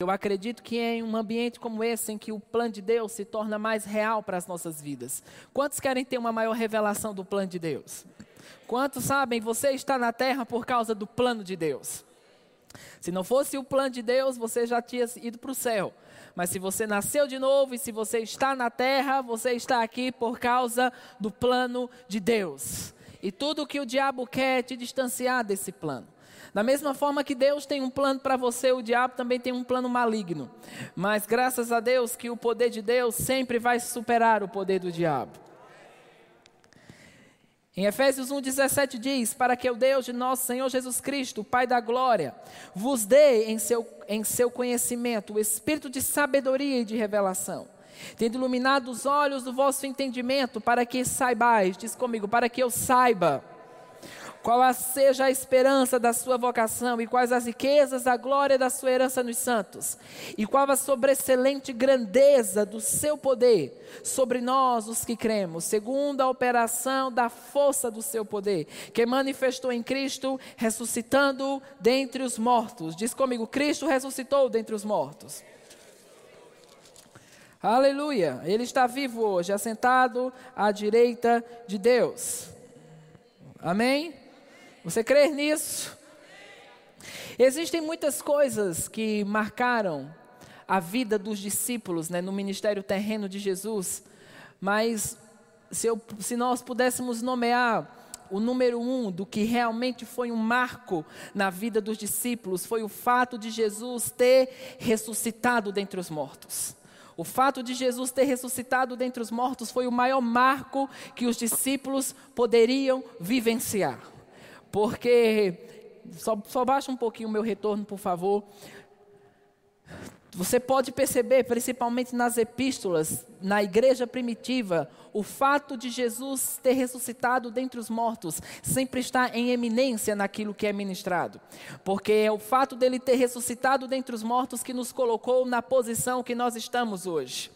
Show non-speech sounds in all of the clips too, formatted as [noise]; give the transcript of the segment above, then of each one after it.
Eu acredito que em um ambiente como esse, em que o plano de Deus se torna mais real para as nossas vidas, quantos querem ter uma maior revelação do plano de Deus? Quantos sabem, você está na terra por causa do plano de Deus? Se não fosse o plano de Deus, você já tinha ido para o céu. Mas se você nasceu de novo e se você está na terra, você está aqui por causa do plano de Deus. E tudo que o diabo quer é te distanciar desse plano. Da mesma forma que Deus tem um plano para você, o diabo também tem um plano maligno. Mas graças a Deus que o poder de Deus sempre vai superar o poder do diabo. Em Efésios 1,17 diz: Para que o Deus de nosso Senhor Jesus Cristo, Pai da glória, vos dê em seu, em seu conhecimento o espírito de sabedoria e de revelação, tendo iluminado os olhos do vosso entendimento, para que saibais, diz comigo, para que eu saiba qual seja a esperança da sua vocação, e quais as riquezas da glória da sua herança nos santos, e qual a sobreexcelente grandeza do seu poder sobre nós, os que cremos, segundo a operação da força do seu poder, que manifestou em Cristo, ressuscitando dentre os mortos. Diz comigo: Cristo ressuscitou dentre os mortos. Aleluia! Ele está vivo hoje, assentado à direita de Deus. Amém? Você crê nisso? Existem muitas coisas que marcaram a vida dos discípulos né, no ministério terreno de Jesus, mas se, eu, se nós pudéssemos nomear o número um do que realmente foi um marco na vida dos discípulos foi o fato de Jesus ter ressuscitado dentre os mortos. O fato de Jesus ter ressuscitado dentre os mortos foi o maior marco que os discípulos poderiam vivenciar. Porque, só, só baixa um pouquinho o meu retorno, por favor. Você pode perceber, principalmente nas epístolas, na igreja primitiva, o fato de Jesus ter ressuscitado dentre os mortos sempre está em eminência naquilo que é ministrado. Porque é o fato dele ter ressuscitado dentre os mortos que nos colocou na posição que nós estamos hoje.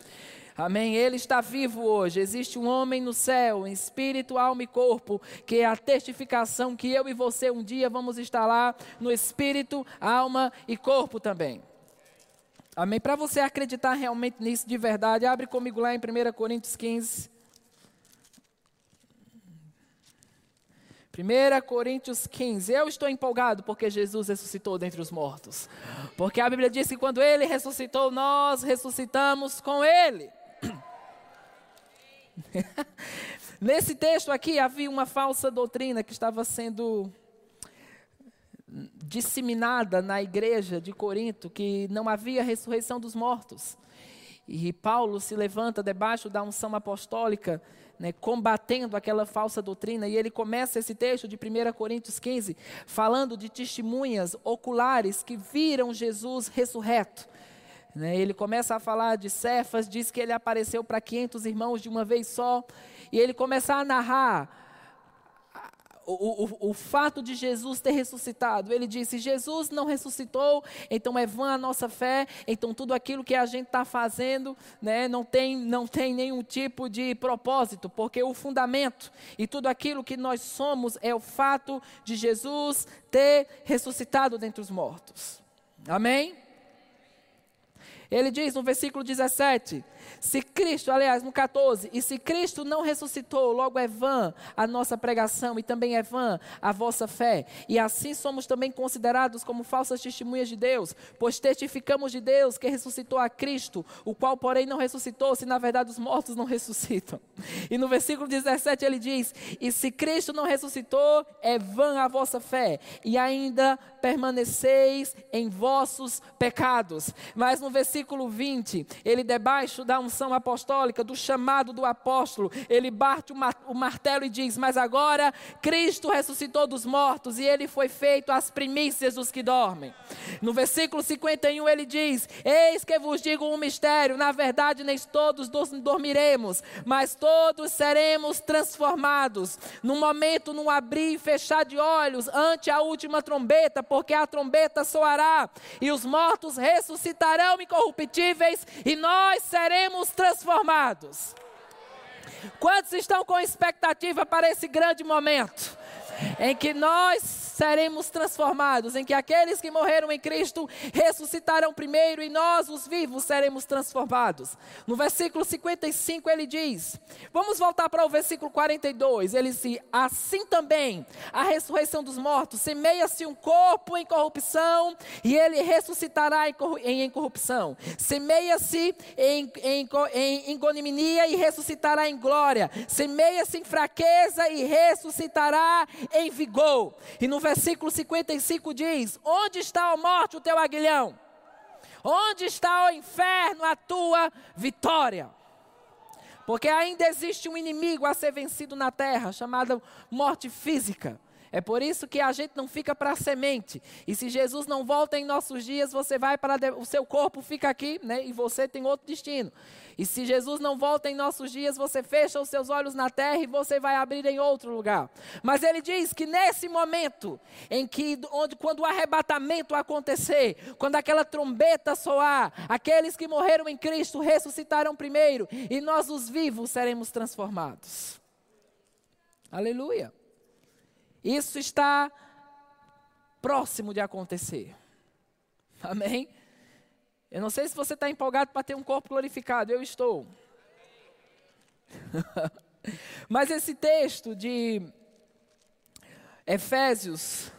Amém? Ele está vivo hoje. Existe um homem no céu, em espírito, alma e corpo, que é a testificação que eu e você um dia vamos estar lá no espírito, alma e corpo também. Amém? Para você acreditar realmente nisso de verdade, abre comigo lá em 1 Coríntios 15. 1 Coríntios 15. Eu estou empolgado porque Jesus ressuscitou dentre os mortos. Porque a Bíblia diz que quando ele ressuscitou, nós ressuscitamos com ele. [coughs] Nesse texto aqui havia uma falsa doutrina que estava sendo disseminada na igreja de Corinto, que não havia ressurreição dos mortos. E Paulo se levanta debaixo da unção apostólica, né, combatendo aquela falsa doutrina, e ele começa esse texto de 1 Coríntios 15, falando de testemunhas oculares que viram Jesus ressurreto. Né, ele começa a falar de Cefas, diz que ele apareceu para 500 irmãos de uma vez só, e ele começa a narrar o, o, o, fato de Jesus ter ressuscitado. Ele disse: Jesus não ressuscitou, então é vã a nossa fé, então tudo aquilo que a gente está fazendo né, não, tem, não tem nenhum tipo de propósito, porque o fundamento e tudo aquilo que nós somos é o fato de Jesus ter ressuscitado dentre os mortos. Amém? Ele diz no versículo 17: se Cristo, aliás, no 14, e se Cristo não ressuscitou, logo é vã a nossa pregação e também é vã a vossa fé. E assim somos também considerados como falsas testemunhas de Deus, pois testificamos de Deus que ressuscitou a Cristo, o qual, porém, não ressuscitou, se na verdade os mortos não [laughs] ressuscitam. E no versículo 17 ele diz: E se Cristo não ressuscitou, é vã a vossa fé, e ainda permaneceis em vossos pecados. Mas no versículo 20, ele debaixo da unção apostólica, do chamado do apóstolo, ele bate o martelo e diz: Mas agora Cristo ressuscitou dos mortos e ele foi feito as primícias dos que dormem. No versículo 51 ele diz: Eis que vos digo um mistério, na verdade, nem todos dormiremos, mas todos seremos transformados. Num momento, num abrir e fechar de olhos, ante a última trombeta, porque a trombeta soará e os mortos ressuscitarão incorruptíveis e nós seremos seremos transformados. Quantos estão com expectativa para esse grande momento em que nós seremos transformados, em que aqueles que morreram em Cristo ressuscitarão primeiro e nós, os vivos, seremos transformados. No versículo 55 ele diz: Vamos voltar para o versículo 42. Ele diz: Assim também a ressurreição dos mortos, semeia-se um corpo em corrupção e ele ressuscitará em incorrupção. Semeia-se em, em, em ignominia e ressuscitará em glória. Semeia-se em fraqueza e ressuscitará em vigor. E no versículo 55 diz: Onde está a morte, o teu aguilhão? Onde está o inferno, a tua vitória? Porque ainda existe um inimigo a ser vencido na terra, chamado morte física. É por isso que a gente não fica para a semente. E se Jesus não volta em nossos dias, você vai para o seu corpo fica aqui, né? E você tem outro destino. E se Jesus não volta em nossos dias, você fecha os seus olhos na terra e você vai abrir em outro lugar. Mas ele diz que nesse momento em que onde quando o arrebatamento acontecer, quando aquela trombeta soar, aqueles que morreram em Cristo ressuscitarão primeiro e nós os vivos seremos transformados. Aleluia. Isso está próximo de acontecer. Amém? Eu não sei se você está empolgado para ter um corpo glorificado, eu estou. [laughs] Mas esse texto de Efésios,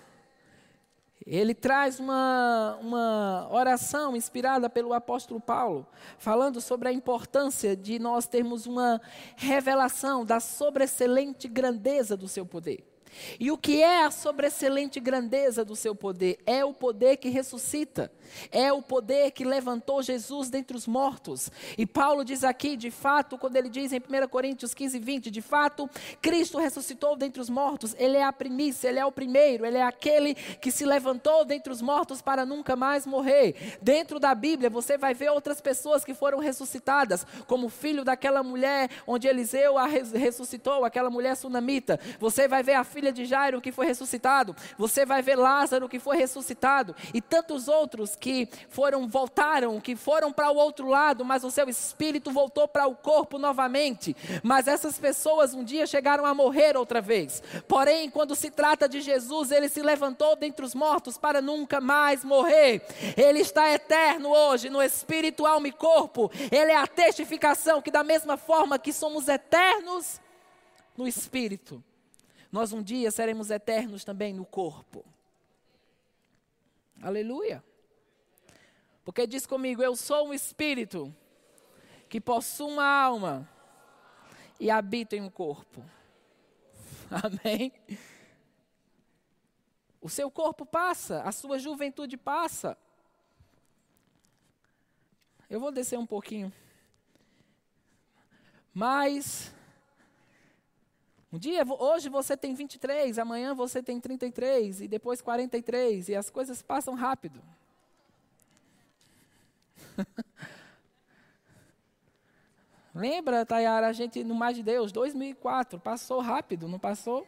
ele traz uma, uma oração inspirada pelo apóstolo Paulo, falando sobre a importância de nós termos uma revelação da sobreexcelente grandeza do seu poder. E o que é a sobreexcelente grandeza do seu poder? É o poder que ressuscita, é o poder que levantou Jesus dentre os mortos. E Paulo diz aqui, de fato, quando ele diz em 1 Coríntios 15, 20, de fato, Cristo ressuscitou dentre os mortos, ele é a primícia, ele é o primeiro, ele é aquele que se levantou dentre os mortos para nunca mais morrer. Dentro da Bíblia, você vai ver outras pessoas que foram ressuscitadas, como o filho daquela mulher onde Eliseu a ressuscitou, aquela mulher sunamita. Você vai ver a filha de Jairo que foi ressuscitado, você vai ver Lázaro que foi ressuscitado e tantos outros que foram voltaram, que foram para o outro lado, mas o seu espírito voltou para o corpo novamente. Mas essas pessoas um dia chegaram a morrer outra vez. Porém, quando se trata de Jesus, ele se levantou dentre os mortos para nunca mais morrer. Ele está eterno hoje no espírito, alma e corpo. Ele é a testificação que da mesma forma que somos eternos no espírito, nós um dia seremos eternos também no corpo. Aleluia. Porque diz comigo: Eu sou um espírito que possui uma alma e habita em um corpo. [laughs] Amém? O seu corpo passa, a sua juventude passa. Eu vou descer um pouquinho. Mas um dia, hoje você tem 23, amanhã você tem 33 e depois 43 e as coisas passam rápido. [laughs] Lembra, Tayara, a gente no Mais de Deus, 2004, passou rápido, não passou?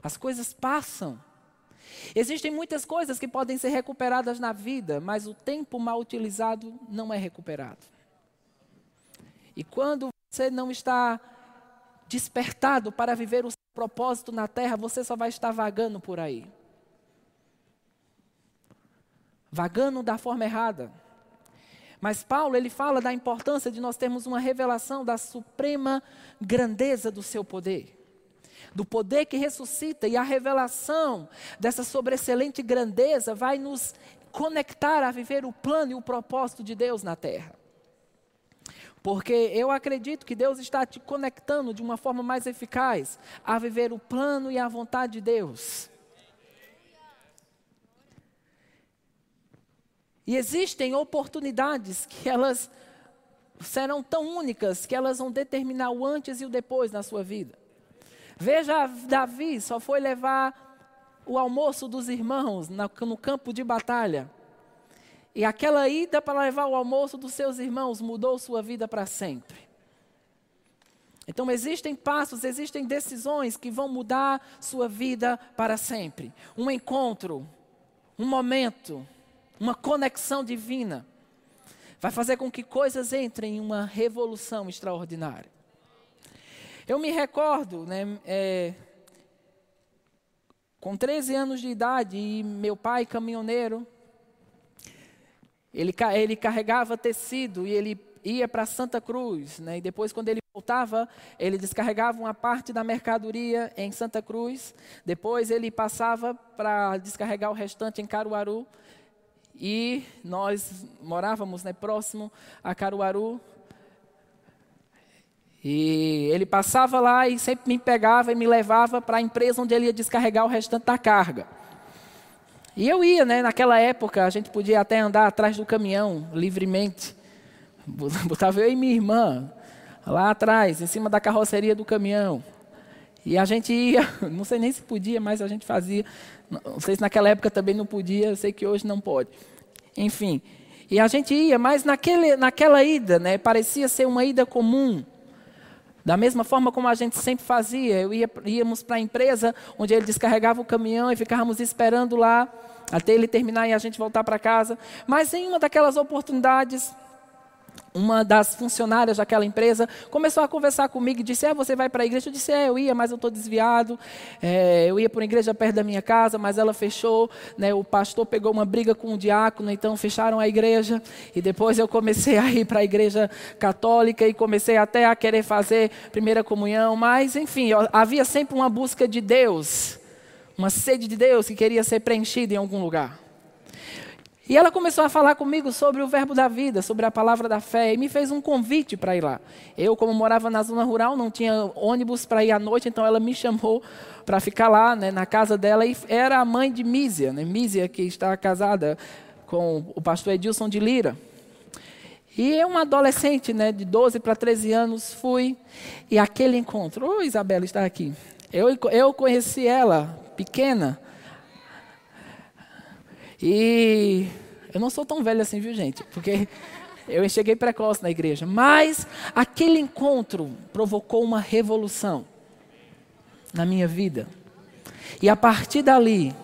As coisas passam. Existem muitas coisas que podem ser recuperadas na vida, mas o tempo mal utilizado não é recuperado. E quando você não está despertado para viver o seu propósito na terra, você só vai estar vagando por aí. Vagando da forma errada. Mas Paulo, ele fala da importância de nós termos uma revelação da suprema grandeza do seu poder. Do poder que ressuscita e a revelação dessa sobreexcelente grandeza vai nos conectar a viver o plano e o propósito de Deus na terra. Porque eu acredito que Deus está te conectando de uma forma mais eficaz a viver o plano e a vontade de Deus. E existem oportunidades que elas serão tão únicas que elas vão determinar o antes e o depois na sua vida. Veja, Davi só foi levar o almoço dos irmãos no campo de batalha. E aquela ida para levar o almoço dos seus irmãos mudou sua vida para sempre. Então existem passos, existem decisões que vão mudar sua vida para sempre. Um encontro, um momento, uma conexão divina vai fazer com que coisas entrem em uma revolução extraordinária. Eu me recordo, né, é, Com 13 anos de idade, e meu pai, caminhoneiro, ele, ele carregava tecido e ele ia para Santa Cruz, né? e depois, quando ele voltava, ele descarregava uma parte da mercadoria em Santa Cruz, depois ele passava para descarregar o restante em Caruaru, e nós morávamos né, próximo a Caruaru, e ele passava lá e sempre me pegava e me levava para a empresa onde ele ia descarregar o restante da carga. E eu ia, né? Naquela época a gente podia até andar atrás do caminhão livremente. [laughs] Botava eu e minha irmã lá atrás, em cima da carroceria do caminhão. E a gente ia, [laughs] não sei nem se podia, mas a gente fazia. Não sei se naquela época também não podia, eu sei que hoje não pode. Enfim. E a gente ia, mas naquele, naquela ida, né, parecia ser uma ida comum. Da mesma forma como a gente sempre fazia, eu ia, íamos para a empresa onde ele descarregava o caminhão e ficávamos esperando lá até ele terminar e a gente voltar para casa. Mas em uma daquelas oportunidades, uma das funcionárias daquela empresa começou a conversar comigo e disse: Ah, você vai para a igreja? Eu disse: É, eu ia, mas eu estou desviado. É, eu ia para uma igreja perto da minha casa, mas ela fechou. Né, o pastor pegou uma briga com o diácono, então fecharam a igreja. E depois eu comecei a ir para a igreja católica e comecei até a querer fazer primeira comunhão. Mas, enfim, havia sempre uma busca de Deus, uma sede de Deus que queria ser preenchida em algum lugar. E ela começou a falar comigo sobre o verbo da vida, sobre a palavra da fé, e me fez um convite para ir lá. Eu, como morava na zona rural, não tinha ônibus para ir à noite, então ela me chamou para ficar lá, né, na casa dela, e era a mãe de Mísia, né, Mísia, que está casada com o pastor Edilson de Lira. E eu, uma adolescente, né, de 12 para 13 anos, fui, e aquele encontro, ô oh, Isabela está aqui, eu, eu conheci ela, pequena, e eu não sou tão velho assim, viu, gente? Porque eu cheguei precoce na igreja. Mas aquele encontro provocou uma revolução na minha vida. E a partir dali,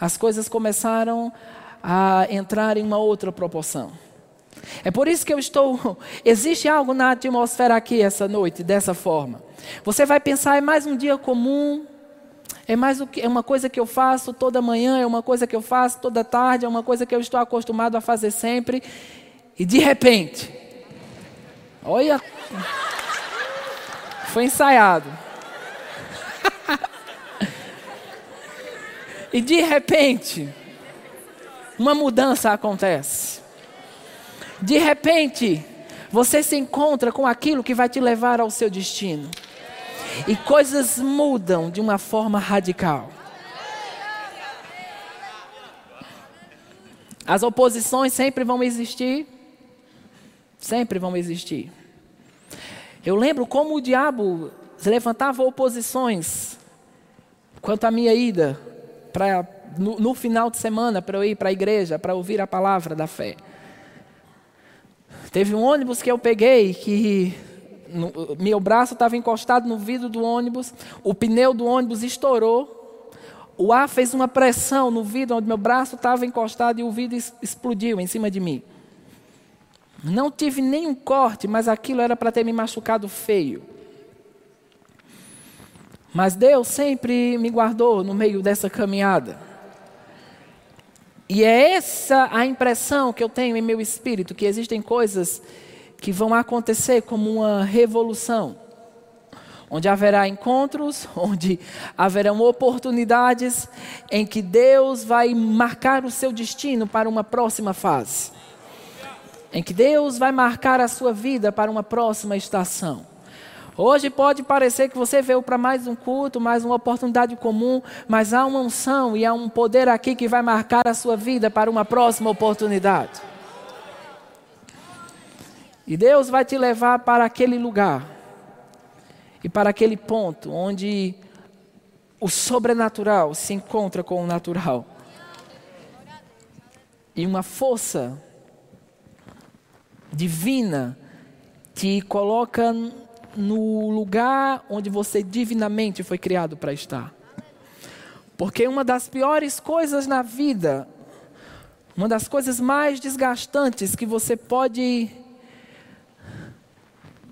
as coisas começaram a entrar em uma outra proporção. É por isso que eu estou. Existe algo na atmosfera aqui essa noite, dessa forma. Você vai pensar, é mais um dia comum, é mais o que, é uma coisa que eu faço toda manhã, é uma coisa que eu faço toda tarde, é uma coisa que eu estou acostumado a fazer sempre. E de repente, olha, foi ensaiado. e de repente, uma mudança acontece. De repente, você se encontra com aquilo que vai te levar ao seu destino. E coisas mudam de uma forma radical. As oposições sempre vão existir. Sempre vão existir. Eu lembro como o diabo levantava oposições quanto à minha ida para no, no, final de semana para eu ir para a igreja para ouvir a palavra da fé. Teve um ônibus que eu peguei que no, meu braço estava encostado no vidro do ônibus, o pneu do ônibus estourou, o ar fez uma pressão no vidro onde meu braço estava encostado e o vidro explodiu em cima de mim. Não tive nenhum corte, mas aquilo era para ter me machucado feio. Mas Deus sempre me guardou no meio dessa caminhada. E é essa a impressão que eu tenho em meu espírito, que existem coisas que vão acontecer como uma revolução, onde haverá encontros, [laughs] onde haverão oportunidades em que Deus vai marcar o seu destino para uma próxima fase, em que Deus vai marcar a sua vida para uma próxima estação. Hoje pode parecer que você veio para mais um culto, mais uma oportunidade comum, mas há uma unção e há um poder aqui que vai marcar a sua vida para uma próxima oportunidade. E Deus vai te levar para aquele lugar e para aquele ponto onde o sobrenatural se encontra com o natural. E uma força divina te coloca no lugar onde você divinamente foi criado para estar. Porque uma das piores coisas na vida, uma das coisas mais desgastantes que você pode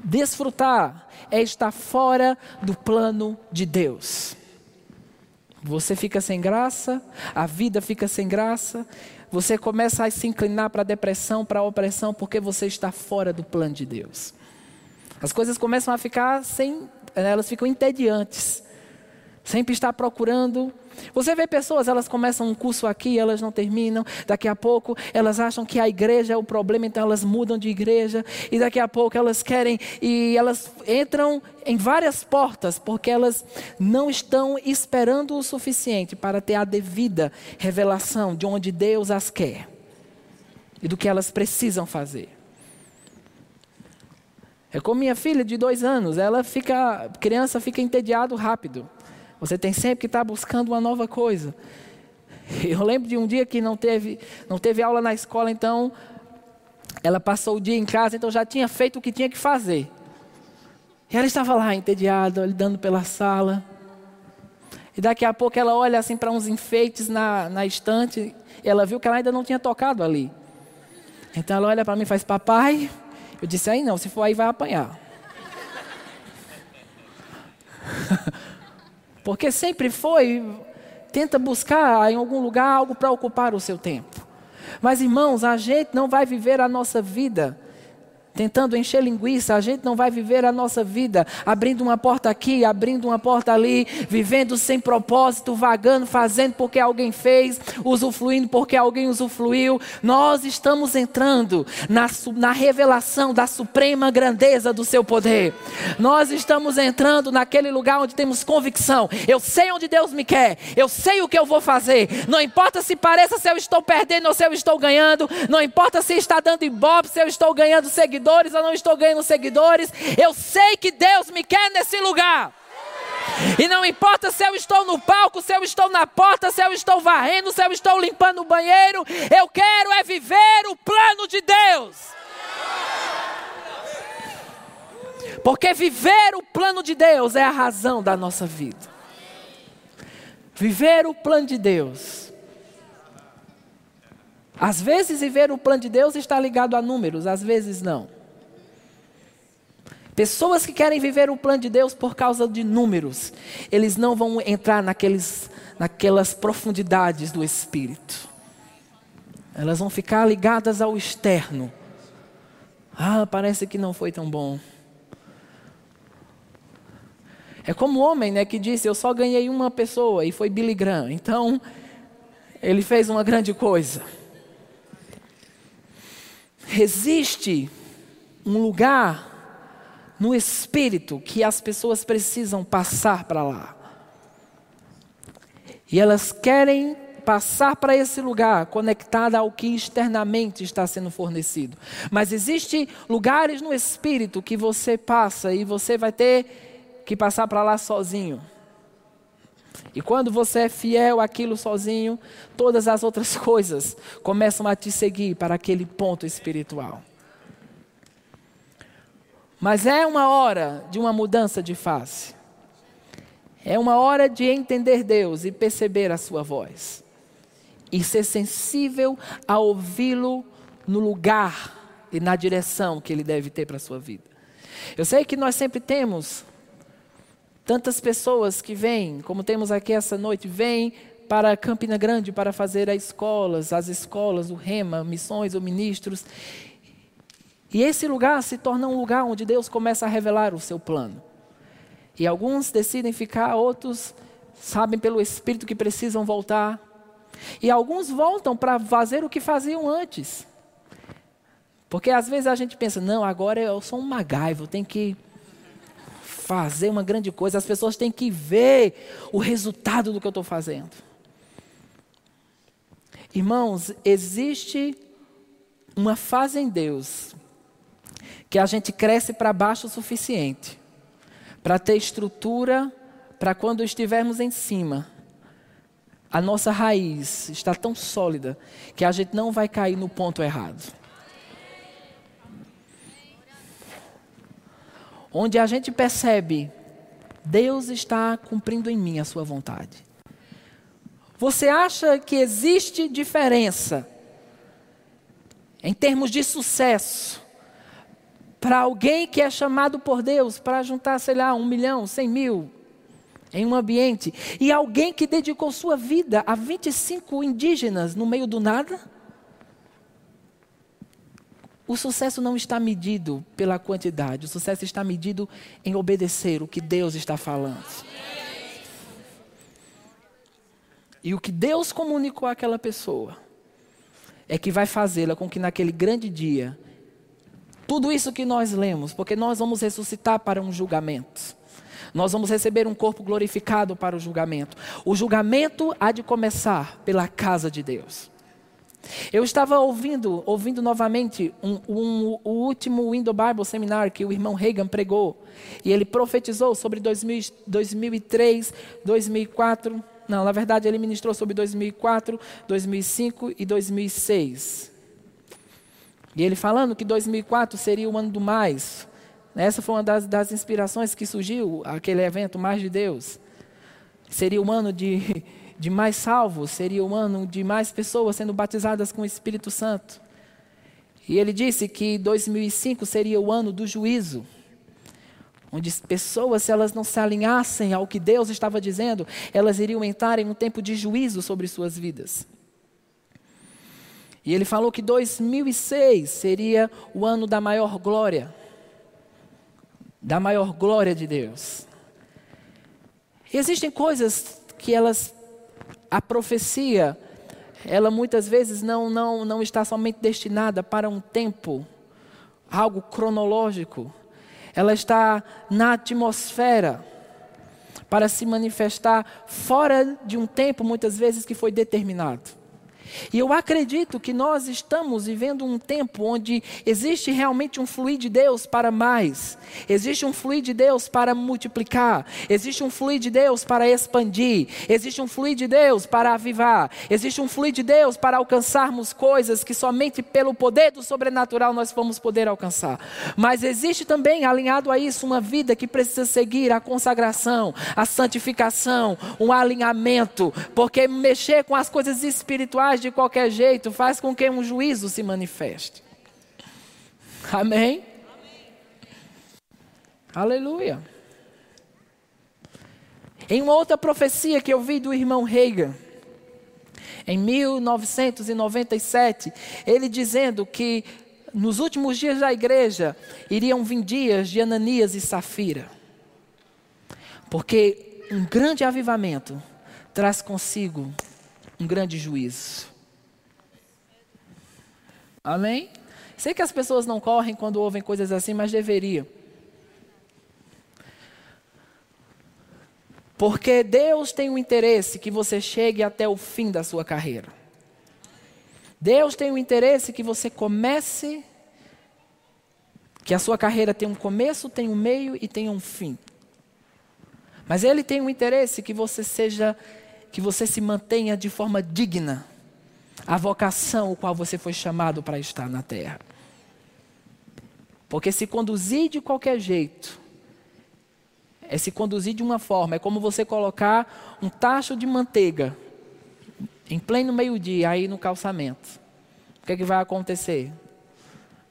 Desfrutar é estar fora do plano de Deus. Você fica sem graça, a vida fica sem graça, você começa a se inclinar para a depressão, para a opressão, porque você está fora do plano de Deus. As coisas começam a ficar sem, elas ficam entediantes. Sempre está procurando. Você vê pessoas, elas começam um curso aqui, elas não terminam. Daqui a pouco elas acham que a igreja é o problema, então elas mudam de igreja. E daqui a pouco elas querem e elas entram em várias portas porque elas não estão esperando o suficiente para ter a devida revelação de onde Deus as quer e do que elas precisam fazer. É como minha filha de dois anos, ela fica, criança fica entediado rápido. Você tem sempre que estar buscando uma nova coisa. Eu lembro de um dia que não teve, não teve aula na escola, então ela passou o dia em casa, então já tinha feito o que tinha que fazer. E ela estava lá entediada, olhando pela sala. E daqui a pouco ela olha assim para uns enfeites na, na estante, ela viu que ela ainda não tinha tocado ali. Então ela olha para mim e faz, papai. Eu disse, aí não, se for aí vai apanhar. [laughs] Porque sempre foi, tenta buscar em algum lugar algo para ocupar o seu tempo. Mas irmãos, a gente não vai viver a nossa vida tentando encher linguiça, a gente não vai viver a nossa vida abrindo uma porta aqui, abrindo uma porta ali, vivendo sem propósito, vagando, fazendo porque alguém fez, usufruindo porque alguém usufruiu. Nós estamos entrando na, na revelação da suprema grandeza do seu poder. Nós estamos entrando naquele lugar onde temos convicção. Eu sei onde Deus me quer, eu sei o que eu vou fazer. Não importa se pareça se eu estou perdendo ou se eu estou ganhando, não importa se está dando ibope, se eu estou ganhando seguidores seguidores, eu não estou ganhando seguidores. Eu sei que Deus me quer nesse lugar. E não importa se eu estou no palco, se eu estou na porta, se eu estou varrendo, se eu estou limpando o banheiro, eu quero é viver o plano de Deus. Porque viver o plano de Deus é a razão da nossa vida. Viver o plano de Deus. Às vezes, viver o plano de Deus está ligado a números, às vezes não. Pessoas que querem viver o plano de Deus por causa de números, eles não vão entrar naqueles, naquelas profundidades do espírito. Elas vão ficar ligadas ao externo. Ah, parece que não foi tão bom. É como o homem né, que disse: Eu só ganhei uma pessoa e foi Billy Graham. Então, ele fez uma grande coisa. Existe um lugar no espírito que as pessoas precisam passar para lá. E elas querem passar para esse lugar conectada ao que externamente está sendo fornecido. Mas existem lugares no espírito que você passa e você vai ter que passar para lá sozinho. E quando você é fiel àquilo sozinho, todas as outras [laughs] coisas começam a te seguir para aquele ponto espiritual. Mas é uma hora de uma mudança de face. É uma hora de entender Deus e perceber a sua voz. E ser sensível a ouvi-lo no lugar e na direção que ele deve ter para a sua vida. Eu sei que nós sempre temos tantas pessoas que vêm, como temos aqui essa noite, vêm para Campina Grande para fazer as escolas, as escolas, o rema, missões ou ministros, e esse lugar se torna um lugar onde Deus começa a revelar o seu plano. E alguns decidem ficar, outros sabem pelo Espírito que precisam voltar. E alguns voltam para fazer o que faziam antes. Porque às vezes a gente pensa, não, agora eu sou um magaivo, tenho que fazer uma grande coisa, as pessoas têm que ver o resultado do que eu estou fazendo. Irmãos, existe uma fase em Deus que a gente cresce para baixo o suficiente para ter estrutura para quando estivermos em cima. A nossa raiz está tão sólida que a gente não vai cair no ponto errado. Onde a gente percebe, Deus está cumprindo em mim a sua vontade. Você acha que existe diferença em termos de sucesso para alguém que é chamado por Deus para juntar, sei lá, um milhão, cem mil, em um ambiente, e alguém que dedicou sua vida a 25 indígenas no meio do nada? O sucesso não está medido pela quantidade, o sucesso está medido em obedecer o que Deus está falando. E o que Deus comunicou àquela pessoa é que vai fazê-la com que naquele grande dia, tudo isso que nós lemos, porque nós vamos ressuscitar para um julgamento. Nós vamos receber um corpo glorificado para o julgamento. O julgamento há de começar pela casa de Deus. Eu estava ouvindo, ouvindo novamente um, um, o último Window Bible Seminar que o irmão Reagan pregou. E ele profetizou sobre 2000, 2003, 2004. Não, na verdade ele ministrou sobre 2004, 2005 e 2006. E ele falando que 2004 seria o ano do mais. Essa foi uma das, das inspirações que surgiu, aquele evento Mais de Deus. Seria o ano de [laughs] de mais salvos, seria um ano de mais pessoas sendo batizadas com o Espírito Santo. E ele disse que 2005 seria o ano do juízo, onde pessoas, se elas não se alinhassem ao que Deus estava dizendo, elas iriam entrar em um tempo de juízo sobre suas vidas. E ele falou que 2006 seria o ano da maior glória, da maior glória de Deus. E existem coisas que elas a profecia, ela muitas vezes não, não, não está somente destinada para um tempo, algo cronológico. Ela está na atmosfera para se manifestar fora de um tempo, muitas vezes, que foi determinado. E eu acredito que nós estamos vivendo um tempo onde existe realmente um fluir de Deus para mais, existe um fluir de Deus para multiplicar, existe um fluir de Deus para expandir, existe um fluir de Deus para avivar, existe um fluir de Deus para alcançarmos coisas que somente pelo poder do sobrenatural nós vamos poder alcançar. Mas existe também alinhado a isso uma vida que precisa seguir a consagração, a santificação, um alinhamento, porque mexer com as coisas espirituais faz de qualquer jeito, faz com que um juízo se manifeste. Amém? Amém. Aleluia. Em uma outra profecia que eu vi do irmão Reagan, em 1997, ele dizendo que nos últimos dias da igreja iriam vir dias de Ananias e Safira. Porque um grande avivamento traz consigo um grande juízo. Amém? Sei que as pessoas não correm quando ouvem coisas assim, mas deveriam. Porque Deus tem o interesse que você chegue até o fim da sua carreira. Deus tem o interesse que você comece, que a sua carreira tenha um começo, tenha um meio e tenha um fim. Mas Ele tem o interesse que você seja que você se mantenha de forma digna a vocação o qual você foi chamado para estar na terra. Porque se conduzir de qualquer jeito, é se conduzir de uma forma, é como você colocar um tacho de manteiga em pleno meio-dia aí no calçamento. O que, é que vai acontecer?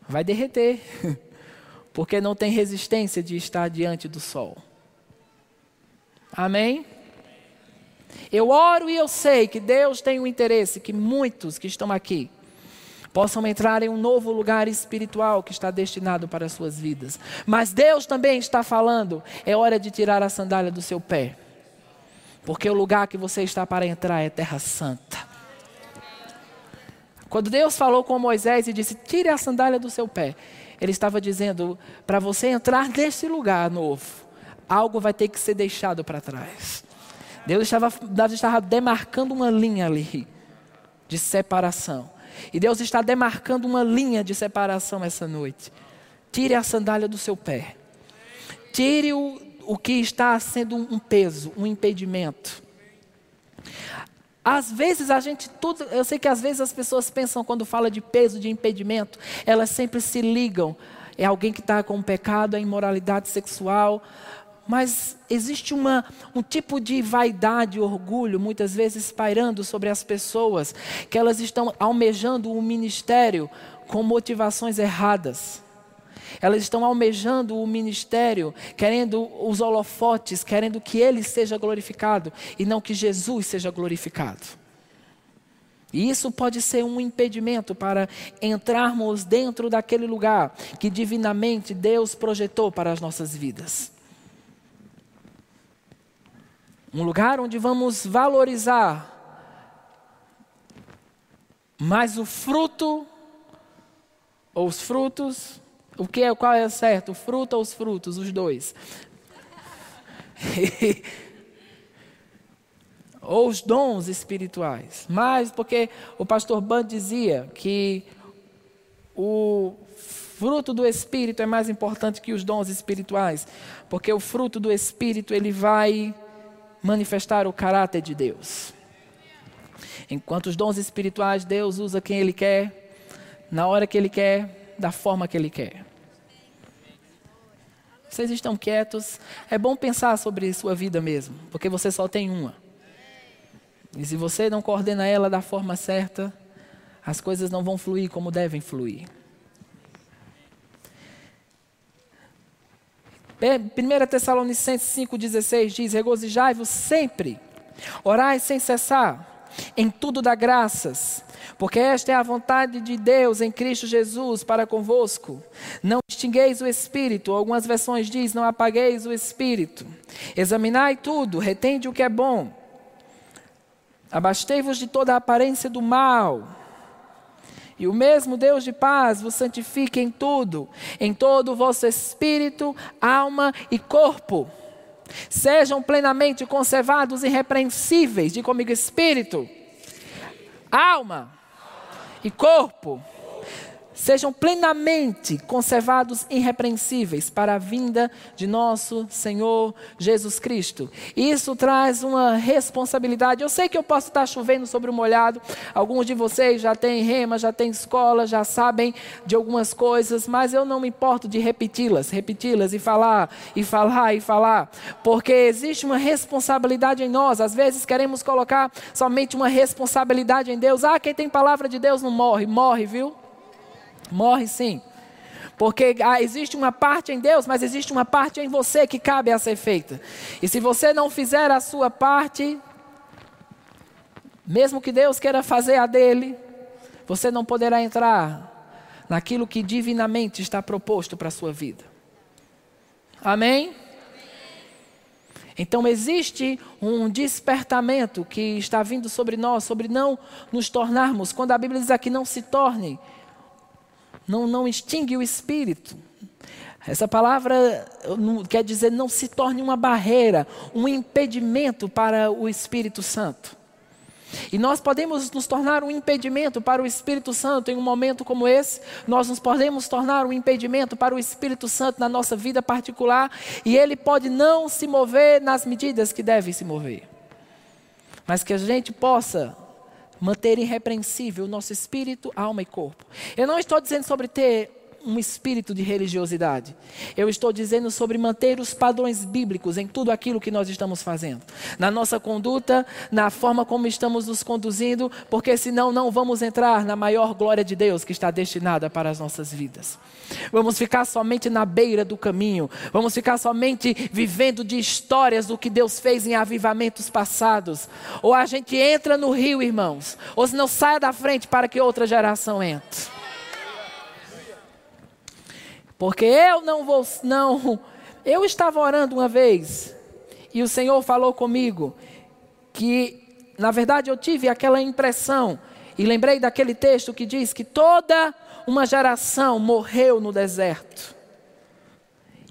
Vai derreter, [laughs] porque não tem resistência de estar diante do sol. Amém? Eu oro e eu sei que Deus tem o interesse que muitos que estão aqui possam entrar em um novo lugar espiritual que está destinado para as suas vidas. Mas Deus também está falando: é hora de tirar a sandália do seu pé, porque o lugar que você está para entrar é terra santa. Quando Deus falou com Moisés e disse: tire a sandália do seu pé, Ele estava dizendo: para você entrar nesse lugar novo, algo vai ter que ser deixado para trás. Deus estava, Deus estava demarcando uma linha ali de separação. E Deus está demarcando uma linha de separação essa noite. Tire a sandália do seu pé. Tire o, o que está sendo um peso, um impedimento. Às vezes a gente tudo, eu sei que às vezes as pessoas pensam quando fala de peso, de impedimento, elas sempre se ligam. É alguém que está com pecado, a imoralidade sexual, mas existe uma, um tipo de vaidade, orgulho, muitas vezes pairando sobre as pessoas, que elas estão almejando um ministério com motivações erradas. Elas estão almejando o ministério, querendo os holofotes, querendo que ele seja glorificado e não que Jesus seja glorificado. E isso pode ser um impedimento para entrarmos dentro daquele lugar que divinamente Deus projetou para as nossas vidas. Um lugar onde vamos valorizar mais o fruto ou os frutos, o que é qual é certo, o fruto ou os frutos, os dois. [laughs] ou os dons espirituais. Mas porque o pastor Band dizia que o fruto do espírito é mais importante que os dons espirituais, porque o fruto do espírito ele vai manifestar o caráter de Deus. Enquanto os dons espirituais Deus usa quem ele quer, na hora que ele quer, da forma que ele quer. Vocês estão quietos? É bom pensar sobre sua vida mesmo, porque você só tem uma. E se você não coordena ela da forma certa, as coisas não vão fluir como devem fluir. 1 Tessalonicenses 5,16 diz: Regozijai-vos sempre, orai sem cessar, em tudo dá graças, porque esta é a vontade de Deus em Cristo Jesus para convosco. Não extingueis o espírito, algumas versões diz: não apagueis o espírito. Examinai tudo, retende o que é bom Abastei-vos de toda a aparência do mal. E o mesmo Deus de paz vos santifique em tudo, em todo o vosso espírito, alma e corpo. Sejam plenamente conservados irrepreensíveis, de comigo espírito, alma e corpo sejam plenamente conservados irrepreensíveis para a vinda de nosso Senhor Jesus Cristo. Isso traz uma responsabilidade. Eu sei que eu posso estar chovendo sobre o molhado. Alguns de vocês já têm rema, já têm escola, já sabem de algumas coisas, mas eu não me importo de repeti-las, repeti-las e falar e falar e falar, porque existe uma responsabilidade em nós. Às vezes queremos colocar somente uma responsabilidade em Deus. Ah, quem tem palavra de Deus não morre, morre, viu? Morre sim. Porque ah, existe uma parte em Deus, mas existe uma parte em você que cabe a ser feita. E se você não fizer a sua parte, mesmo que Deus queira fazer a dele, você não poderá entrar naquilo que divinamente está proposto para a sua vida. Amém? Então existe um despertamento que está vindo sobre nós, sobre não nos tornarmos, quando a Bíblia diz aqui não se torne, não, não extingue o espírito. Essa palavra quer dizer não se torne uma barreira, um impedimento para o Espírito Santo. E nós podemos nos tornar um impedimento para o Espírito Santo em um momento como esse. Nós nos podemos tornar um impedimento para o Espírito Santo na nossa vida particular. E ele pode não se mover nas medidas que deve se mover. Mas que a gente possa manter irrepreensível o nosso espírito, alma e corpo. Eu não estou dizendo sobre ter um espírito de religiosidade. Eu estou dizendo sobre manter os padrões bíblicos em tudo aquilo que nós estamos fazendo. Na nossa conduta, na forma como estamos nos conduzindo, porque senão não vamos entrar na maior glória de Deus que está destinada para as nossas vidas. Vamos ficar somente na beira do caminho. Vamos ficar somente vivendo de histórias do que Deus fez em avivamentos passados. Ou a gente entra no rio, irmãos, ou se não saia da frente para que outra geração entre. Porque eu não vou, não. Eu estava orando uma vez e o Senhor falou comigo que, na verdade, eu tive aquela impressão e lembrei daquele texto que diz que toda uma geração morreu no deserto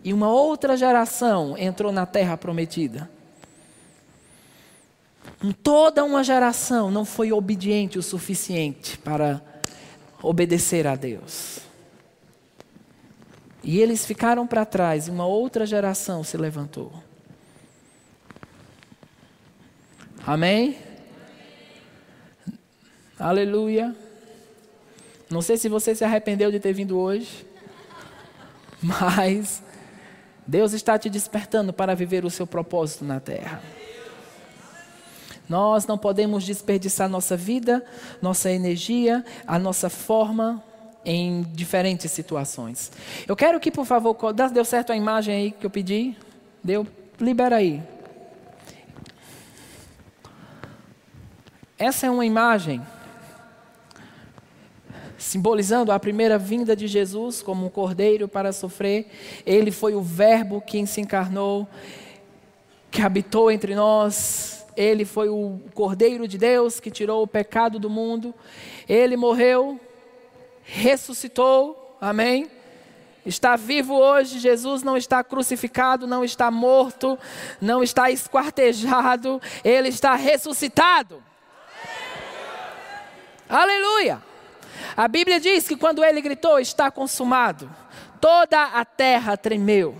e uma outra geração entrou na terra prometida. Toda uma geração não foi obediente o suficiente para obedecer a Deus. E eles ficaram para trás uma outra geração se levantou. Amém? Aleluia. Não sei se você se arrependeu de ter vindo hoje, [laughs] mas Deus está te despertando para viver o seu propósito na terra. Nós não podemos desperdiçar nossa vida, nossa energia, a nossa forma em diferentes situações. Eu quero que, por favor, deu certo a imagem aí que eu pedi? Deu? Libera aí. Essa é uma imagem simbolizando a primeira vinda de Jesus como um cordeiro para sofrer. Ele foi o Verbo que se encarnou, que habitou entre nós. Ele foi o cordeiro de Deus que tirou o pecado do mundo. Ele morreu, ressuscitou, amém? Está vivo hoje, Jesus não está crucificado, não está morto, não está esquartejado, ele está ressuscitado. Aleluia! A Bíblia diz que quando ele gritou, está consumado, toda a terra tremeu.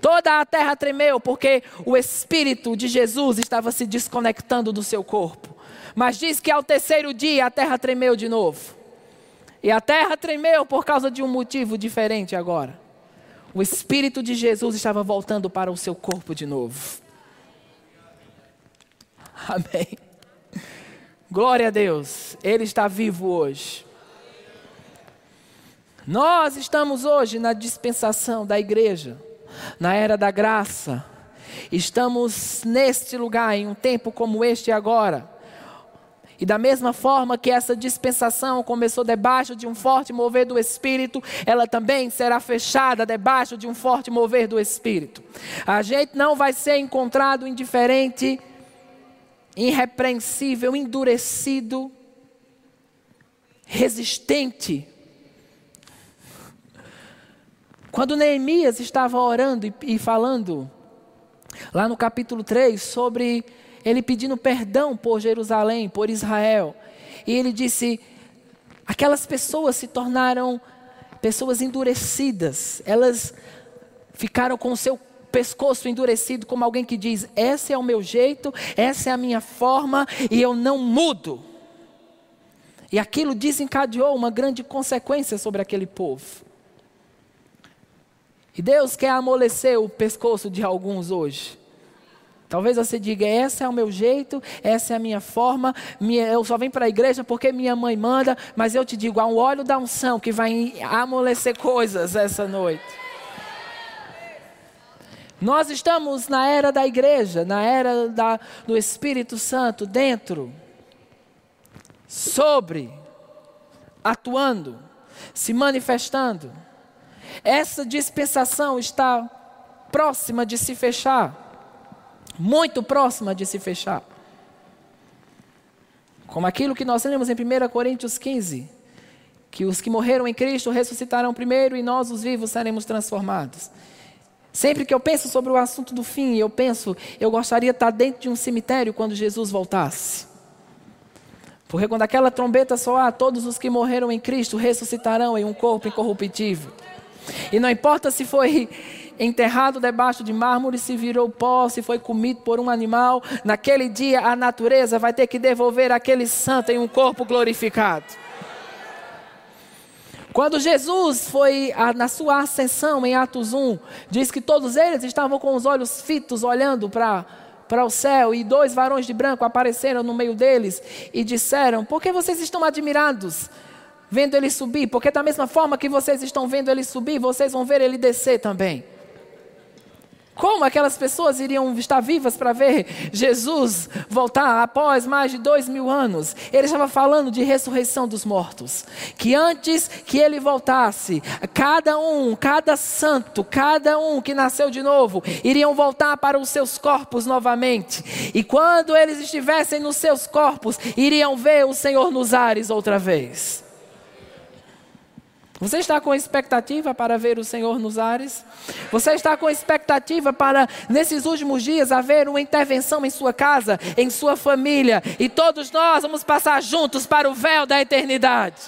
Toda a terra tremeu porque o Espírito de Jesus estava se desconectando do seu corpo. Mas diz que ao terceiro dia a terra tremeu de novo. E a terra tremeu por causa de um motivo diferente agora. O Espírito de Jesus estava voltando para o seu corpo de novo. Amém. Glória a Deus, Ele está vivo hoje. Nós estamos hoje na dispensação da igreja, na era da graça. Estamos neste lugar, em um tempo como este agora. E da mesma forma que essa dispensação começou debaixo de um forte mover do Espírito, ela também será fechada debaixo de um forte mover do Espírito. A gente não vai ser encontrado indiferente irrepreensível, endurecido, resistente. Quando Neemias estava orando e, falando, lá no capítulo 3, sobre ele pedindo perdão por Jerusalém, por Israel, e ele disse: aquelas pessoas se tornaram pessoas endurecidas, elas ficaram com o seu pescoço endurecido, como alguém que diz: Esse é o meu jeito, essa é a minha forma e eu não mudo. E aquilo desencadeou uma grande consequência sobre aquele povo. E Deus quer amolecer o pescoço de alguns hoje. Talvez você diga: esse é o meu jeito, essa é a minha forma, eu só venho para a igreja porque minha mãe manda, mas eu te digo: há um óleo da unção que vai amolecer coisas essa noite. Nós estamos na era da igreja, na era da, do Espírito Santo dentro, sobre, atuando, se manifestando. Essa dispensação está próxima de se fechar, muito próxima de se fechar. Como aquilo que nós lemos em 1 Coríntios 15, que os que morreram em Cristo ressuscitarão primeiro e nós, os vivos, seremos transformados. Sempre que eu penso sobre o assunto do fim, eu penso, eu gostaria de estar dentro de um cemitério quando Jesus voltasse. Porque quando aquela trombeta soar, todos os que morreram em Cristo ressuscitarão em um corpo incorruptível. E não importa se foi enterrado debaixo de mármore, se virou pó, se foi comido por um animal, naquele dia a natureza vai ter que devolver aquele santo em um corpo glorificado. Quando Jesus foi a, na sua ascensão em Atos 1, diz que todos eles estavam com os olhos fitos olhando para para o céu e dois varões de branco apareceram no meio deles e disseram: Por que vocês estão admirados vendo ele subir? Porque da mesma forma que vocês estão vendo ele subir, vocês vão ver ele descer também. Como aquelas pessoas iriam estar vivas para ver Jesus voltar após mais de dois mil anos? Ele estava falando de ressurreição dos mortos. Que antes que ele voltasse, cada um, cada santo, cada um que nasceu de novo, iriam voltar para os seus corpos novamente. E quando eles estivessem nos seus corpos, iriam ver o Senhor nos ares outra vez. Você está com expectativa para ver o Senhor nos ares? Você está com expectativa para, nesses últimos dias, haver uma intervenção em sua casa, em sua família, e todos nós vamos passar juntos para o véu da eternidade?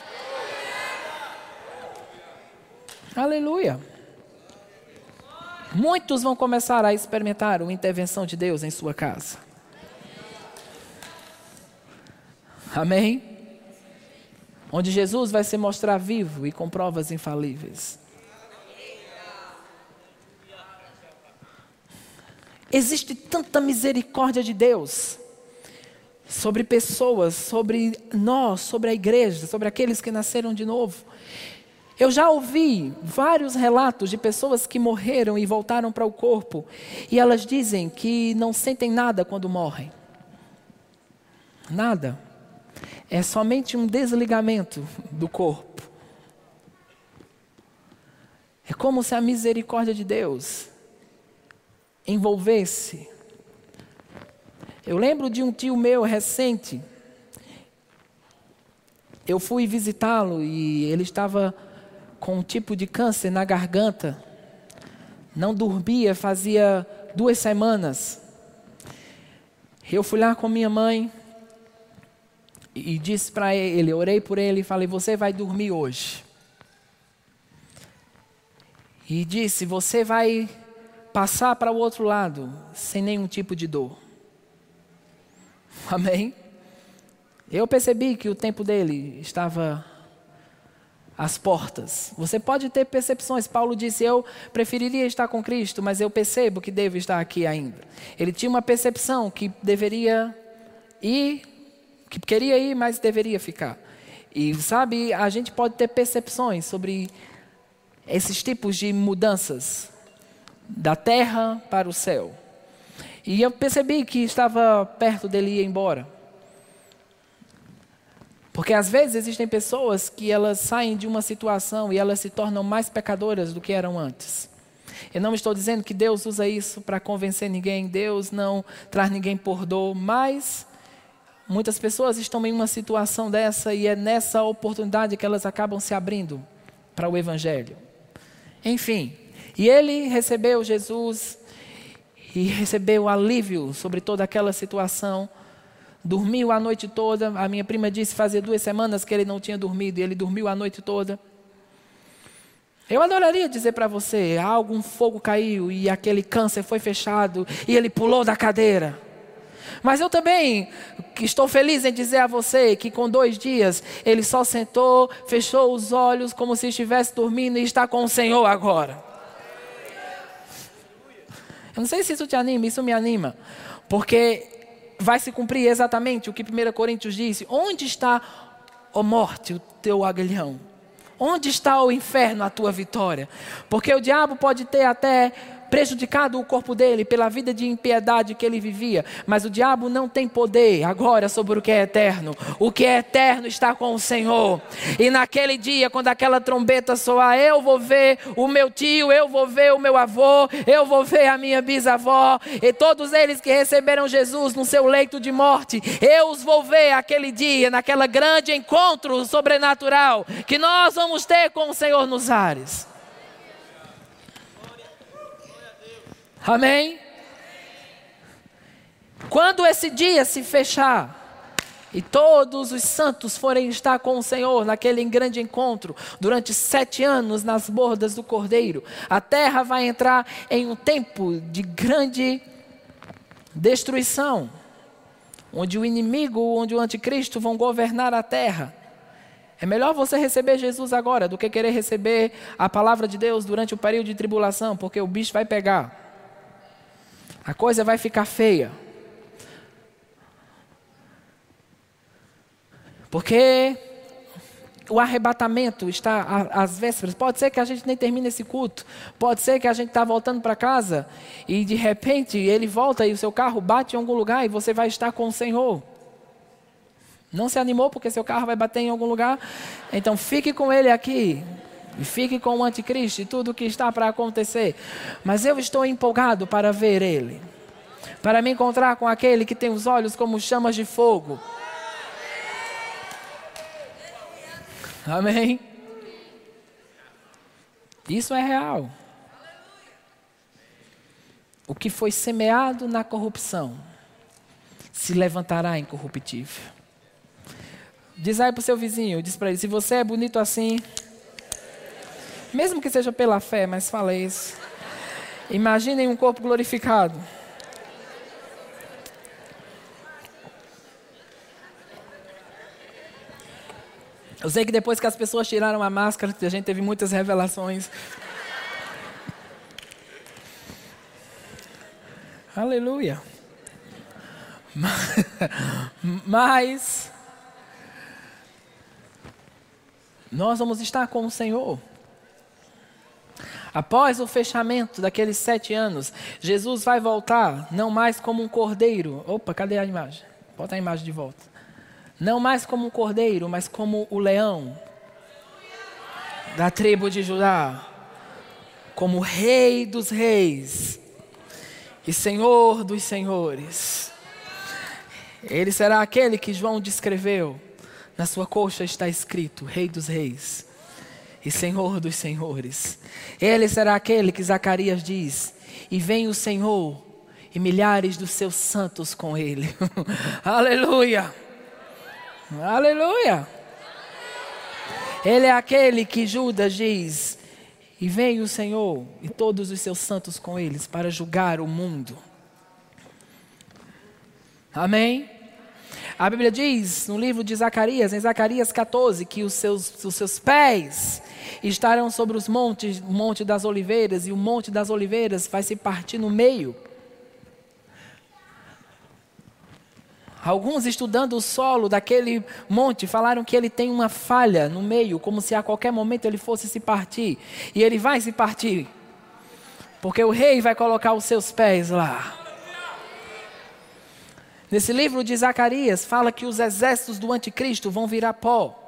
Aleluia. Muitos vão começar a experimentar uma intervenção de Deus em sua casa. Amém? Onde Jesus vai se mostrar vivo e com provas infalíveis. Existe tanta misericórdia de Deus sobre pessoas, sobre nós, sobre a igreja, sobre aqueles que nasceram de novo. Eu já ouvi vários relatos de pessoas que morreram e voltaram para o corpo, e elas dizem que não sentem nada quando morrem. Nada. É somente um desligamento do corpo. É como se a misericórdia de Deus envolvesse. Eu lembro de um tio meu recente. Eu fui visitá-lo e ele estava com um tipo de câncer na garganta. Não dormia, fazia duas semanas. Eu fui lá com minha mãe e disse para ele, orei por ele e falei: Você vai dormir hoje. E disse: Você vai passar para o outro lado sem nenhum tipo de dor. [laughs] Amém? Eu percebi que o tempo dele estava às portas. Você pode ter percepções. Paulo disse: Eu preferiria estar com Cristo, mas eu percebo que devo estar aqui ainda. Ele tinha uma percepção que deveria ir, que queria ir, mas deveria ficar. E sabe, a gente pode ter percepções sobre esses tipos de mudanças da terra para o céu. E eu percebi que estava perto dele ir embora. Porque às vezes existem pessoas que elas saem de uma situação e elas se tornam mais pecadoras do que eram antes. Eu não estou dizendo que Deus usa isso para convencer ninguém, Deus não traz ninguém por dor, mas muitas pessoas estão em uma situação dessa e é nessa oportunidade que elas acabam se abrindo para o Evangelho. Enfim, e ele recebeu Jesus e recebeu alívio sobre toda aquela situação. Dormiu a noite toda. A minha prima disse fazia duas semanas que ele não tinha dormido e ele dormiu a noite toda. Eu adoraria dizer para você: algo, um fogo caiu e aquele câncer foi fechado e ele pulou da cadeira. Mas eu também estou feliz em dizer a você que com dois dias ele só sentou, fechou os olhos como se estivesse dormindo e está com o Senhor agora. Eu não sei se isso te anima, isso me anima. Porque vai se cumprir exatamente o que 1 Coríntios disse: Onde está, ó morte, o teu aguilhão? Onde está o inferno, a tua vitória? Porque o diabo pode ter até prejudicado o corpo dele pela vida de impiedade que ele vivia. Mas o diabo não tem poder agora sobre o que é eterno. O que é eterno está com o Senhor. E naquele dia, quando aquela trombeta soar, eu vou ver o meu tio, eu vou ver o meu avô, eu vou ver a minha bisavó, e todos eles que receberam Jesus no seu leito de morte, eu os vou ver aquele dia, naquela grande encontro sobrenatural que nós vamos ter com o Senhor nos ares. Amém? Quando esse dia se fechar e todos os santos forem estar com o Senhor naquele grande encontro durante sete anos nas bordas do Cordeiro, a terra vai entrar em um tempo de grande destruição, onde o inimigo, onde o anticristo vão governar a terra. É melhor você receber Jesus agora do que querer receber a palavra de Deus durante o período de tribulação, porque o bicho vai pegar a coisa vai ficar feia. Porque o arrebatamento está às vésperas. Pode ser que a gente nem termine esse culto. Pode ser que a gente está voltando para casa e de repente ele volta e o seu carro bate em algum lugar e você vai estar com o Senhor. Não se animou porque seu carro vai bater em algum lugar? Então fique com ele aqui. E fique com o anticristo e tudo o que está para acontecer. Mas eu estou empolgado para ver ele. Para me encontrar com aquele que tem os olhos como chamas de fogo. Amém? Isso é real. O que foi semeado na corrupção se levantará incorruptível. Diz aí para o seu vizinho, diz para ele: se você é bonito assim, mesmo que seja pela fé, mas fala isso. Imaginem um corpo glorificado. Eu sei que depois que as pessoas tiraram a máscara, a gente teve muitas revelações. Aleluia. [laughs] Mas Nós vamos estar com o Senhor. Após o fechamento daqueles sete anos, Jesus vai voltar, não mais como um cordeiro. Opa, cadê a imagem? Bota a imagem de volta. Não mais como um cordeiro, mas como o leão da tribo de Judá, como rei dos reis e senhor dos senhores. Ele será aquele que João descreveu. Na sua coxa está escrito: Rei dos Reis e Senhor dos Senhores. Ele será aquele que Zacarias diz: E vem o Senhor e milhares dos seus santos com ele. [laughs] Aleluia! Aleluia! Ele é aquele que Judas diz: E vem o Senhor e todos os seus santos com eles para julgar o mundo. Amém? A Bíblia diz no livro de Zacarias, em Zacarias 14, que os seus, os seus pés estarão sobre os montes, o monte das oliveiras, e o monte das oliveiras vai se partir no meio. Alguns estudando o solo daquele monte falaram que ele tem uma falha no meio, como se a qualquer momento ele fosse se partir. E ele vai se partir. Porque o rei vai colocar os seus pés lá. Nesse livro de Zacarias fala que os exércitos do anticristo vão virar pó.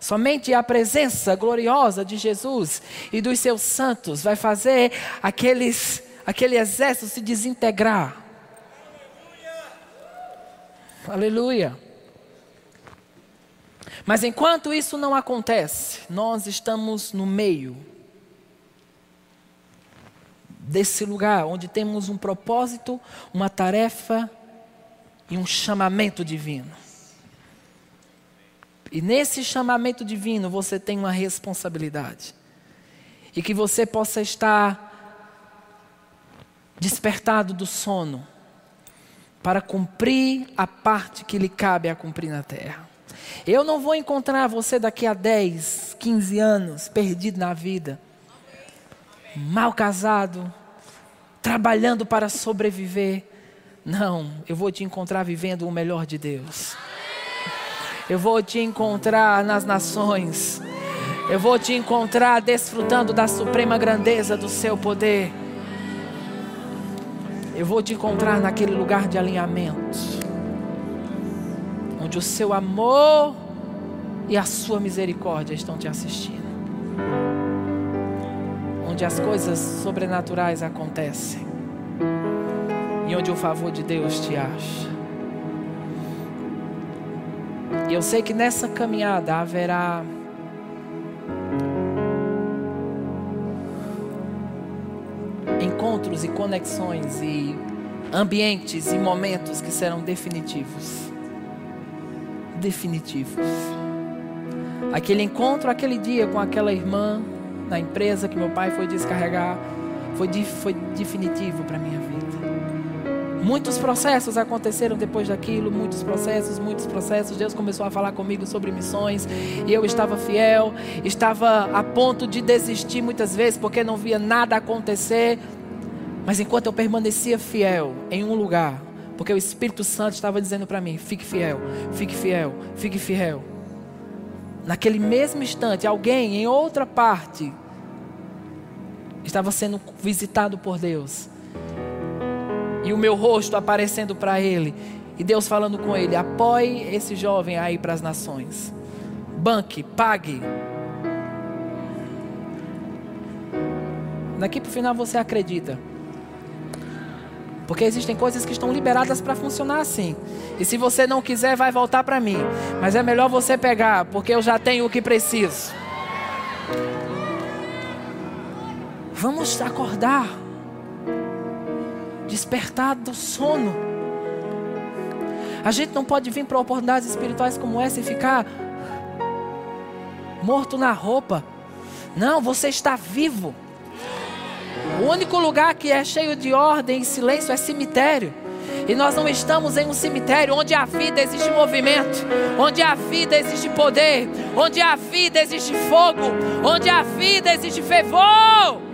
Somente a presença gloriosa de Jesus e dos seus santos vai fazer aqueles, aquele exército se desintegrar. Aleluia. Mas enquanto isso não acontece, nós estamos no meio desse lugar onde temos um propósito, uma tarefa e um chamamento divino. E nesse chamamento divino você tem uma responsabilidade. E que você possa estar despertado do sono para cumprir a parte que lhe cabe a cumprir na terra. Eu não vou encontrar você daqui a 10, 15 anos perdido na vida, mal casado, trabalhando para sobreviver. Não, eu vou te encontrar vivendo o melhor de Deus. Eu vou te encontrar nas nações. Eu vou te encontrar desfrutando da suprema grandeza do seu poder. Eu vou te encontrar naquele lugar de alinhamento, onde o seu amor e a sua misericórdia estão te assistindo, onde as coisas sobrenaturais acontecem e onde o favor de Deus te acha. E eu sei que nessa caminhada haverá encontros e conexões e ambientes e momentos que serão definitivos. Definitivos. Aquele encontro, aquele dia com aquela irmã na empresa que meu pai foi descarregar, foi, foi definitivo para minha vida. Muitos processos aconteceram depois daquilo, muitos processos, muitos processos. Deus começou a falar comigo sobre missões e eu estava fiel, estava a ponto de desistir muitas vezes porque não via nada acontecer. Mas enquanto eu permanecia fiel em um lugar, porque o Espírito Santo estava dizendo para mim: fique fiel, fique fiel, fique fiel. Naquele mesmo instante, alguém em outra parte estava sendo visitado por Deus e o meu rosto aparecendo para ele. E Deus falando com ele: apoie esse jovem aí para as nações. Banque, pague. Daqui para o final você acredita. Porque existem coisas que estão liberadas para funcionar assim. E se você não quiser, vai voltar para mim. Mas é melhor você pegar, porque eu já tenho o que preciso. Vamos acordar despertar do sono. A gente não pode vir para oportunidades espirituais como essa e ficar morto na roupa. Não, você está vivo. O único lugar que é cheio de ordem e silêncio é cemitério. E nós não estamos em um cemitério onde a vida existe movimento, onde a vida existe poder, onde a vida existe fogo, onde a vida existe fervor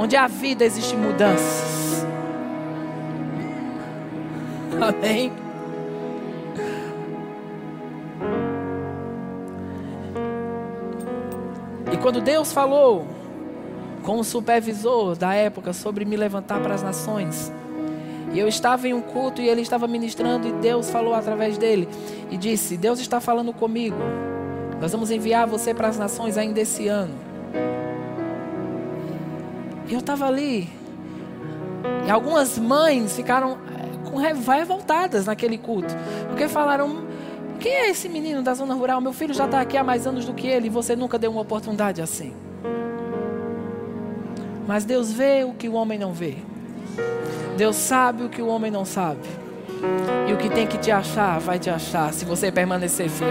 Onde há vida, existe mudanças. Amém? E quando Deus falou com o supervisor da época sobre me levantar para as nações, e eu estava em um culto e ele estava ministrando e Deus falou através dele e disse: Deus está falando comigo. Nós vamos enviar você para as nações ainda esse ano. Eu estava ali. E algumas mães ficaram eh, com revoltadas naquele culto. Porque falaram: quem é esse menino da zona rural? Meu filho já está aqui há mais anos do que ele e você nunca deu uma oportunidade assim. Mas Deus vê o que o homem não vê. Deus sabe o que o homem não sabe. E o que tem que te achar, vai te achar, se você permanecer fiel.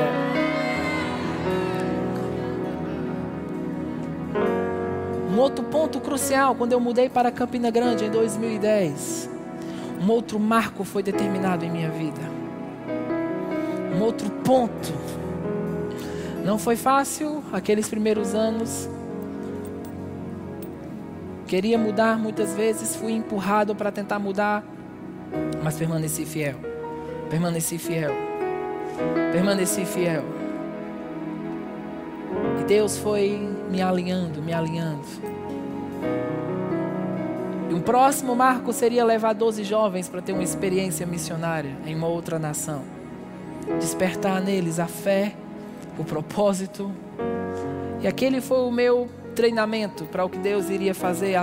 Outro ponto crucial, quando eu mudei para Campina Grande em 2010, um outro marco foi determinado em minha vida. Um outro ponto. Não foi fácil aqueles primeiros anos Queria mudar muitas vezes, fui empurrado para tentar mudar, mas permaneci fiel. Permaneci fiel. Permaneci fiel. E Deus foi me alinhando, me alinhando. E um próximo marco seria levar 12 jovens para ter uma experiência missionária em uma outra nação. Despertar neles a fé, o propósito. E aquele foi o meu treinamento para o que Deus iria fazer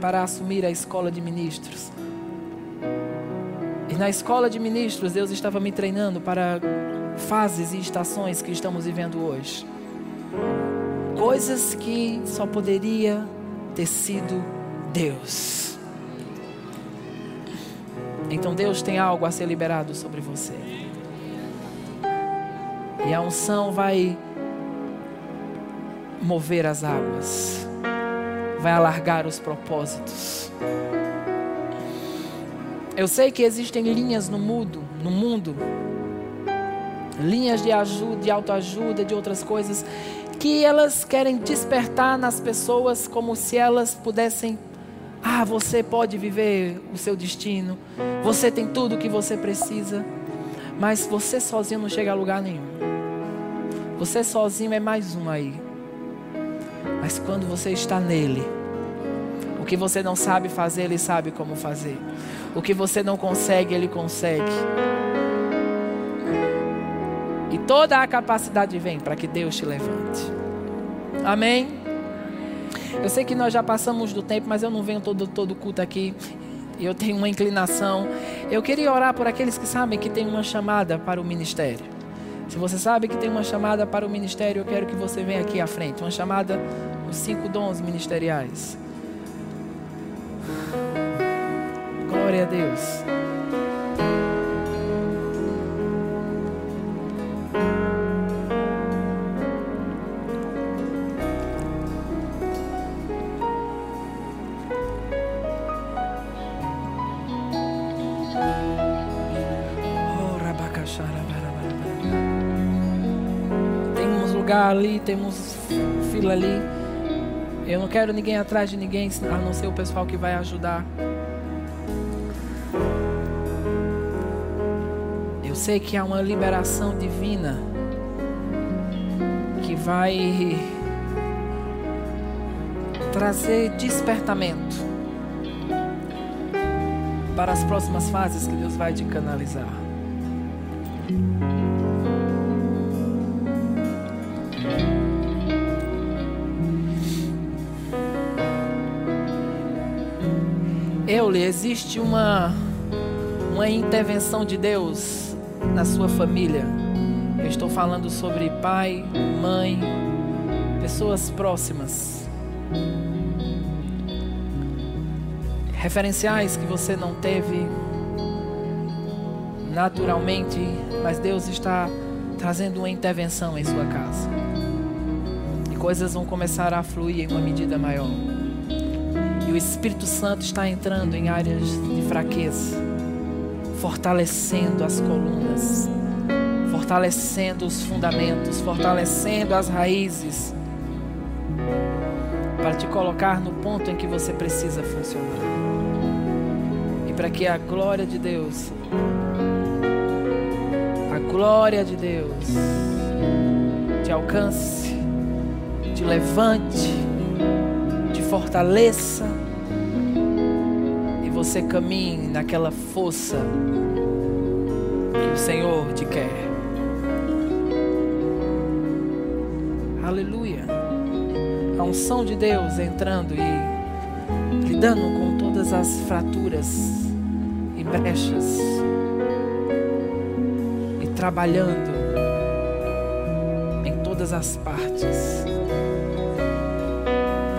para assumir a escola de ministros. E na escola de ministros, Deus estava me treinando para fases e estações que estamos vivendo hoje. Coisas que só poderia ter sido Deus. Então Deus tem algo a ser liberado sobre você. E a unção vai mover as águas, vai alargar os propósitos. Eu sei que existem linhas no mundo, no mundo, linhas de ajuda, de autoajuda, de outras coisas, que elas querem despertar nas pessoas como se elas pudessem ah, você pode viver o seu destino. Você tem tudo o que você precisa. Mas você sozinho não chega a lugar nenhum. Você sozinho é mais um aí. Mas quando você está nele, o que você não sabe fazer, ele sabe como fazer. O que você não consegue, ele consegue. Toda a capacidade vem para que Deus te levante. Amém? Eu sei que nós já passamos do tempo, mas eu não venho todo, todo culto aqui. Eu tenho uma inclinação. Eu queria orar por aqueles que sabem que tem uma chamada para o ministério. Se você sabe que tem uma chamada para o ministério, eu quero que você venha aqui à frente. Uma chamada os cinco dons ministeriais. Glória a Deus. Ali, temos fila ali. Eu não quero ninguém atrás de ninguém, a não ser o pessoal que vai ajudar. Eu sei que há uma liberação divina que vai trazer despertamento para as próximas fases que Deus vai te canalizar. Existe uma, uma intervenção de Deus na sua família. Eu estou falando sobre pai, mãe, pessoas próximas. Referenciais que você não teve naturalmente, mas Deus está trazendo uma intervenção em sua casa. E coisas vão começar a fluir em uma medida maior. O Espírito Santo está entrando em áreas de fraqueza, fortalecendo as colunas, fortalecendo os fundamentos, fortalecendo as raízes, para te colocar no ponto em que você precisa funcionar. E para que a glória de Deus, a glória de Deus, te alcance, te levante, te fortaleça você caminhe naquela força que o Senhor te quer. Aleluia. A unção de Deus entrando e lidando com todas as fraturas e brechas e trabalhando em todas as partes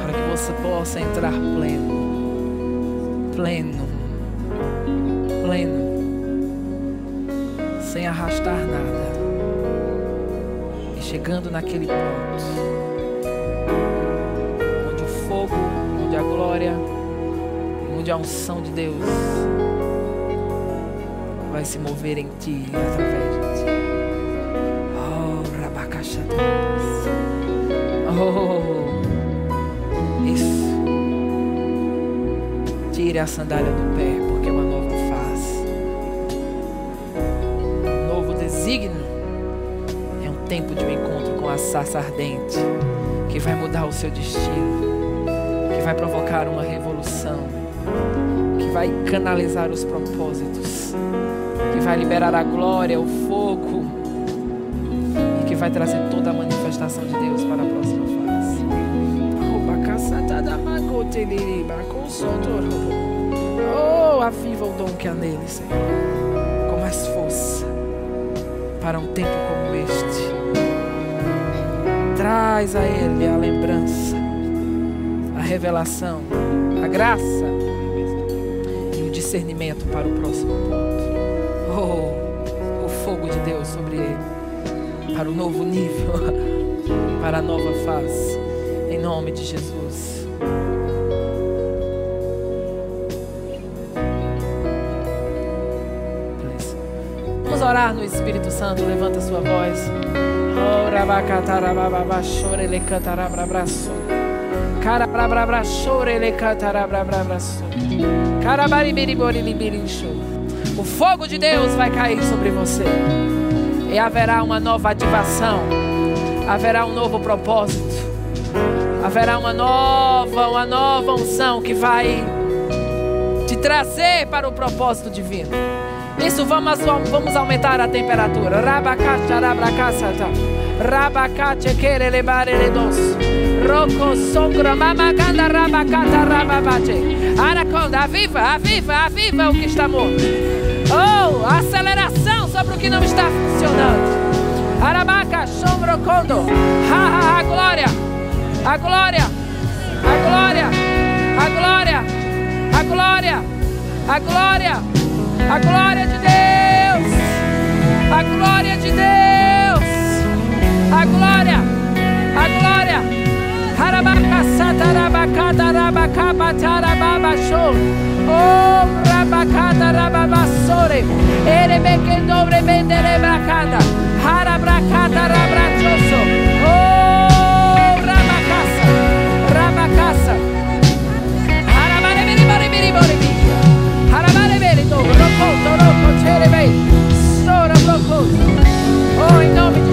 para que você possa entrar pleno, pleno, pleno, sem arrastar nada e chegando naquele ponto onde o fogo, onde a glória, onde a unção de Deus vai se mover em ti e através de ti. Oh, Rabacaxatas. Oh, Tire a sandália do pé, porque é uma nova fase. Um novo desígnio. É um tempo de um encontro com a sarça ardente que vai mudar o seu destino, que vai provocar uma revolução, que vai canalizar os propósitos que vai liberar a glória, o fogo e que vai trazer toda a manifestação de Deus para a próxima Oh, aviva o dom que há nele, Senhor, com mais força para um tempo como este. Traz a Ele a lembrança, a revelação, a graça e o discernimento para o próximo ponto. Oh, o fogo de Deus sobre ele, para o novo nível, [laughs] para a nova fase, em nome de Jesus. Espírito Santo, levanta sua voz. O fogo de Deus vai cair sobre você. E haverá uma nova ativação. Haverá um novo propósito. Haverá uma nova, uma nova unção que vai te trazer para o propósito divino. Isso vamos, vamos aumentar a temperatura. Rabacacha, rabacaça, rabacacha, quere levar ele doce. Roco, sombra, mamacanda, rabacata, rababate. Anaconda, aviva, aviva, aviva o que está morto. Oh, aceleração sobre o que não está funcionando. Arabaca, sombra, condo. Ha, ha, a glória, a glória, a glória, a glória, a glória, a glória, a glória de Deus. A glória de Deus. A glória. A glória. Oh, rabacata rababasore. Erebekendobre benderebacata. Harabracata rabrachoso. Oh, rabacasa. Rabacasa. Harabaneberiboriberiboribi. loco, loco, loco, chévere, so loco. Oh, in nome di.